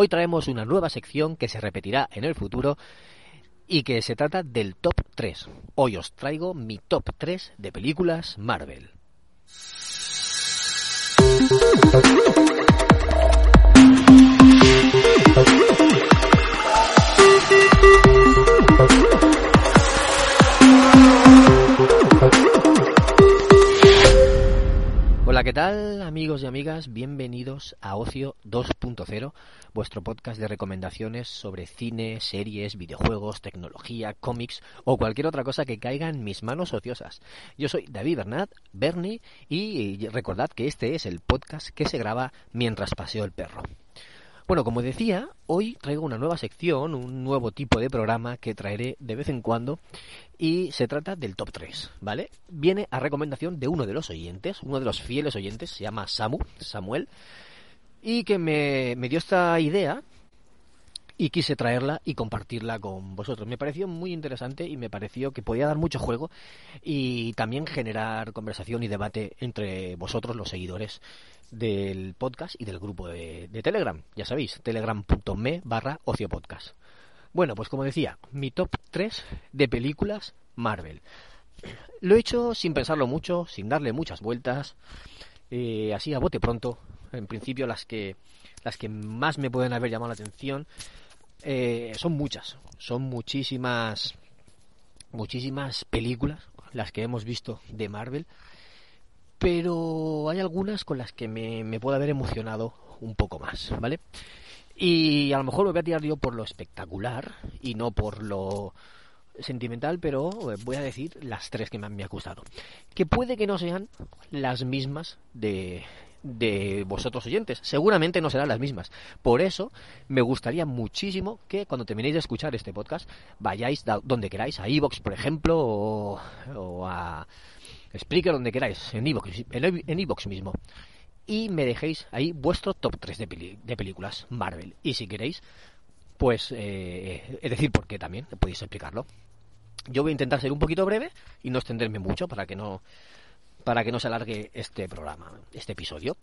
Hoy traemos una nueva sección que se repetirá en el futuro y que se trata del top 3. Hoy os traigo mi top 3 de películas Marvel. ¿Qué tal amigos y amigas? Bienvenidos a Ocio 2.0, vuestro podcast de recomendaciones sobre cine, series, videojuegos, tecnología, cómics o cualquier otra cosa que caiga en mis manos ociosas. Yo soy David Bernat, Bernie, y recordad que este es el podcast que se graba mientras paseo el perro. Bueno, como decía, hoy traigo una nueva sección, un nuevo tipo de programa que traeré de vez en cuando y se trata del top 3, ¿vale? Viene a recomendación de uno de los oyentes, uno de los fieles oyentes, se llama Samu, Samuel, y que me, me dio esta idea y quise traerla y compartirla con vosotros. Me pareció muy interesante y me pareció que podía dar mucho juego y también generar conversación y debate entre vosotros, los seguidores del podcast y del grupo de, Telegram. Ya sabéis, telegram.me barra ociopodcast. Bueno, pues como decía, mi top 3 de películas Marvel. Lo he hecho sin pensarlo mucho, sin darle muchas vueltas, eh, así a bote pronto. En principio las que las que más me pueden haber llamado la atención eh, son muchas, son muchísimas muchísimas películas las que hemos visto de Marvel pero hay algunas con las que me, me puedo haber emocionado un poco más, ¿vale? Y a lo mejor lo voy a tirar yo por lo espectacular y no por lo sentimental, pero voy a decir las tres que me han gustado. Que puede que no sean las mismas de, de vosotros oyentes. Seguramente no serán las mismas. Por eso me gustaría muchísimo que cuando terminéis de escuchar este podcast vayáis donde queráis, a Evox, por ejemplo, o, o a Explique donde queráis, en Evox en mismo. Y me dejéis ahí vuestro top 3 de, de películas Marvel. Y si queréis, pues, eh, es decir, porque también podéis explicarlo. Yo voy a intentar ser un poquito breve y no extenderme mucho para que no para que no se alargue este programa, este episodio.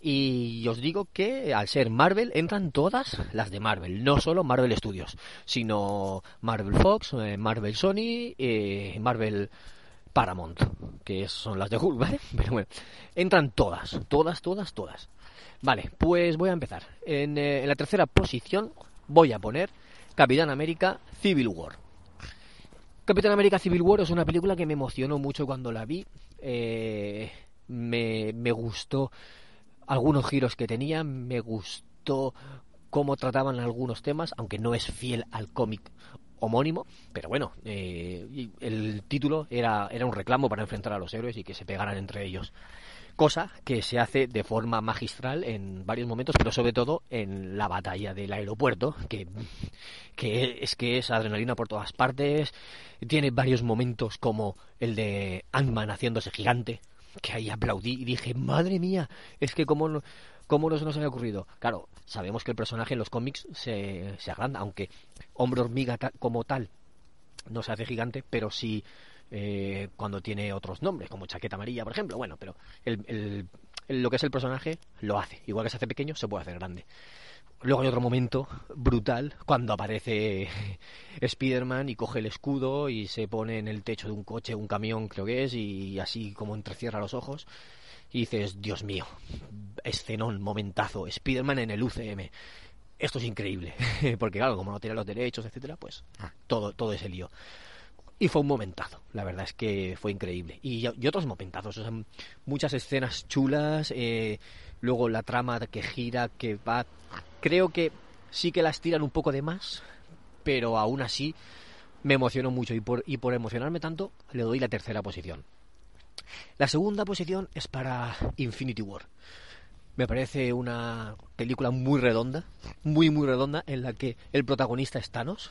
Y os digo que al ser Marvel entran todas las de Marvel, no solo Marvel Studios, sino Marvel Fox, eh, Marvel Sony, eh, Marvel Paramount, que son las de Hulk, ¿vale? Pero bueno, entran todas, todas, todas, todas. Vale, pues voy a empezar. En, eh, la tercera posición voy a poner Capitán América Civil War. Capitán América Civil War es una película que me emocionó mucho cuando la vi. Eh, me, me gustó algunos giros que tenía, me gustó cómo trataban algunos temas, aunque no es fiel al cómic homónimo, pero bueno, eh, el título era, era un reclamo para enfrentar a los héroes y que se pegaran entre ellos. Cosa que se hace de forma magistral en varios momentos, pero sobre todo en la batalla del aeropuerto, que, es que es adrenalina por todas partes. Tiene varios momentos como el de Ant-Man haciéndose gigante, que ahí aplaudí y dije, madre mía, es que como ¿Cómo no se nos había ocurrido? Claro, sabemos que el personaje en los cómics se, se agranda, aunque hombre hormiga como tal no se hace gigante, pero sí eh, cuando tiene otros nombres, como chaqueta amarilla, por ejemplo. Bueno, pero el, lo que es el personaje lo hace. Igual que se hace pequeño, se puede hacer grande. Luego hay otro momento brutal cuando aparece Spider-Man y coge el escudo y se pone en el techo de un coche, un camión creo que es, y así como entrecierra los ojos y dices, Dios mío, escenón, momentazo, Spider-Man en el UCM. Esto es increíble, porque claro, como no tiene los derechos, etcétera, pues ah. todo, todo ese lío. Y fue un momentazo, la verdad es que fue increíble. Y, otros momentazos, o sea, muchas escenas chulas, eh, luego la trama que gira, que va... Creo que sí que las tiran un poco de más, pero aún así me emocionó mucho y por, y por emocionarme tanto le doy la tercera posición. La segunda posición es para Infinity War. Me parece una película muy redonda, muy muy redonda, en la que el protagonista es Thanos.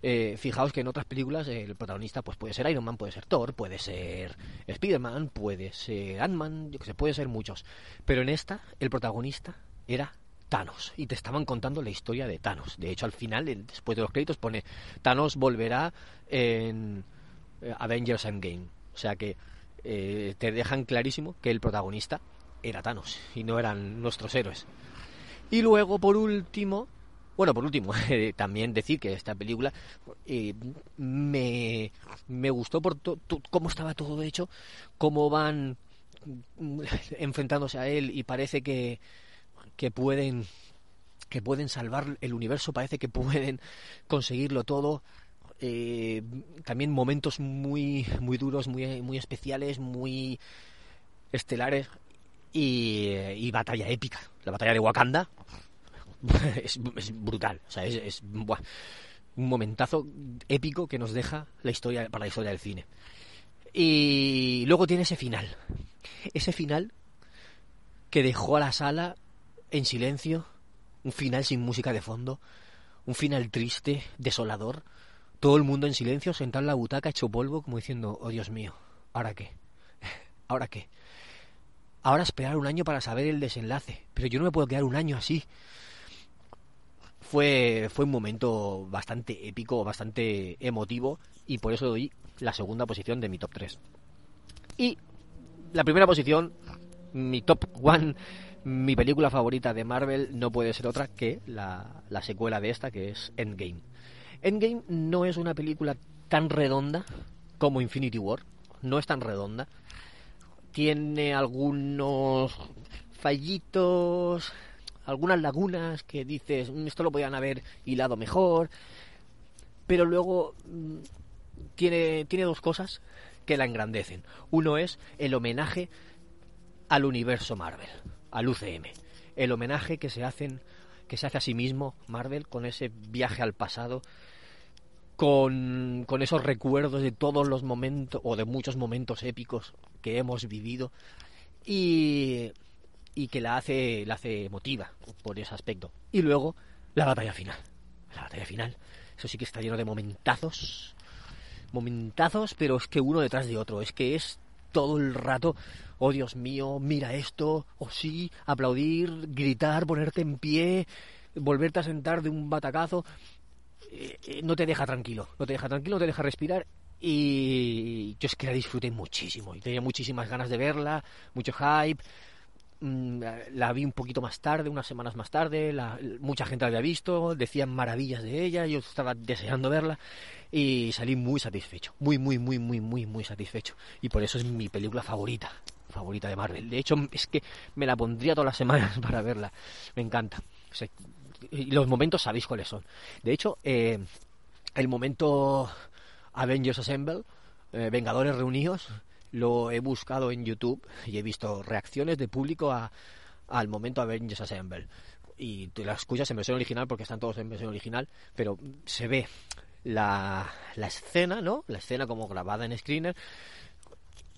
Eh, fijaos que en otras películas el protagonista pues puede ser Iron Man, puede ser Thor, puede ser Spider-Man, puede ser Ant-Man, yo que sé, puede ser muchos. Pero en esta el protagonista era Thanos y te estaban contando la historia de Thanos. De hecho, al final, después de los créditos, pone Thanos volverá en eh, Avengers Endgame. O sea que eh, te dejan clarísimo que el protagonista era Thanos y no eran nuestros héroes. Y luego, por último, bueno, por último, también decir que esta película eh, me, me, gustó por cómo estaba todo hecho, cómo van enfrentándose a él y parece que, que pueden que pueden salvar el universo, parece que pueden conseguirlo todo. Eh, también momentos muy muy duros, muy muy especiales, muy estelares y, batalla épica. La batalla de Wakanda es, brutal, o sea, es, un momentazo épico que nos deja la historia para la historia del cine. Y luego tiene ese final, ese final que dejó a la sala en silencio, un final sin música de fondo, un final triste, desolador, todo el mundo en silencio, sentado en la butaca, hecho polvo, como diciendo, oh Dios mío, ¿ahora qué? ¿Ahora qué? Ahora esperar un año para saber el desenlace, pero yo no me puedo quedar un año así. Fue, fue un momento bastante épico, bastante emotivo, y por eso doy la segunda posición de mi top 3. Y la primera posición, mi top 1 mi película favorita de Marvel no puede ser otra que la, la secuela de esta, que es Endgame. Endgame no es una película tan redonda como Infinity War, no es tan redonda. Tiene algunos fallitos, algunas lagunas que dices, mm, esto lo podían haber hilado mejor, pero luego mm, tiene, tiene dos cosas que la engrandecen. Uno es el homenaje al universo Marvel al UCM. El homenaje que se hacen que se hace a sí mismo Marvel con ese viaje al pasado con, con esos recuerdos de todos los momentos o de muchos momentos épicos que hemos vivido y, y que la hace la hace emotiva por ese aspecto. Y luego la batalla final. La batalla final. Eso sí que está lleno de momentazos. Momentazos, pero es que uno detrás de otro. Es que es todo el rato oh Dios mío, mira esto, oh sí, aplaudir, gritar, ponerte en pie, volverte a sentar de un batacazo, eh, eh, no te deja tranquilo, no te deja tranquilo, no te deja respirar y yo es que la disfruté muchísimo y tenía muchísimas ganas de verla, mucho hype. Mm, la vi un poquito más tarde, unas semanas más tarde, la, mucha gente la había visto, decían maravillas de ella, yo estaba deseando verla y salí muy satisfecho, muy, muy, muy, muy, muy, muy satisfecho. Y por eso es mi película favorita, favorita de Marvel. De hecho, es que me la pondría todas las semanas para verla. Me encanta. los momentos sabéis cuáles son. De hecho, eh, el momento Avengers Assemble, eh, Vengadores Reunidos, lo he buscado en YouTube y he visto reacciones de público a, al momento Avengers Assemble. Y tú las escuchas en versión original porque están todos en versión original, pero se ve la, la escena, ¿no? La escena como grabada en screener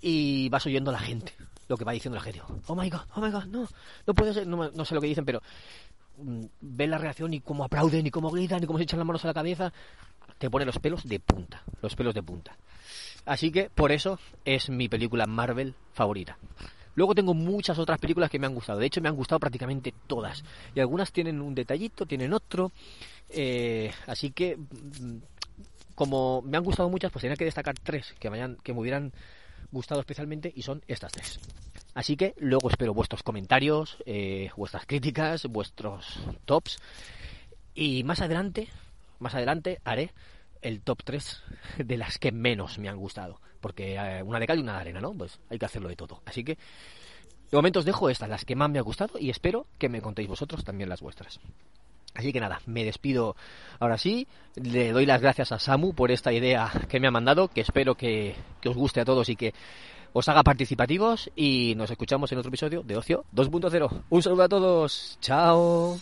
y vas oyendo a la gente, lo que va diciendo la gente. Oh my god, oh my god, no, no puede ser, no, sé lo que dicen, pero mm, ves la reacción y cómo aplauden y cómo gritan y cómo se echan las manos a la cabeza, te pone los pelos de punta, los pelos de punta. Así que por eso es mi película Marvel favorita. Luego tengo muchas otras películas que me han gustado. De hecho, me han gustado prácticamente todas. Y algunas tienen un detallito, tienen otro. Eh, así que, mm, como me han gustado muchas, pues tenía que destacar tres que, me hubieran gustado especialmente y son estas tres. Así que luego espero vuestros comentarios, eh, vuestras críticas, vuestros tops y más adelante, más adelante haré el top 3 de las que menos me han gustado, porque eh, una de cal y una de arena, ¿no? Pues hay que hacerlo de todo. Así que de momento os dejo estas, las que más me han gustado y espero que me contéis vosotros también las vuestras. Así que nada, me despido ahora sí. Le doy las gracias a Samu por esta idea que me ha mandado, que espero que, que os guste a todos y que os haga participativos. Y nos escuchamos en otro episodio de Ocio 2.0. Un saludo a todos. Chao.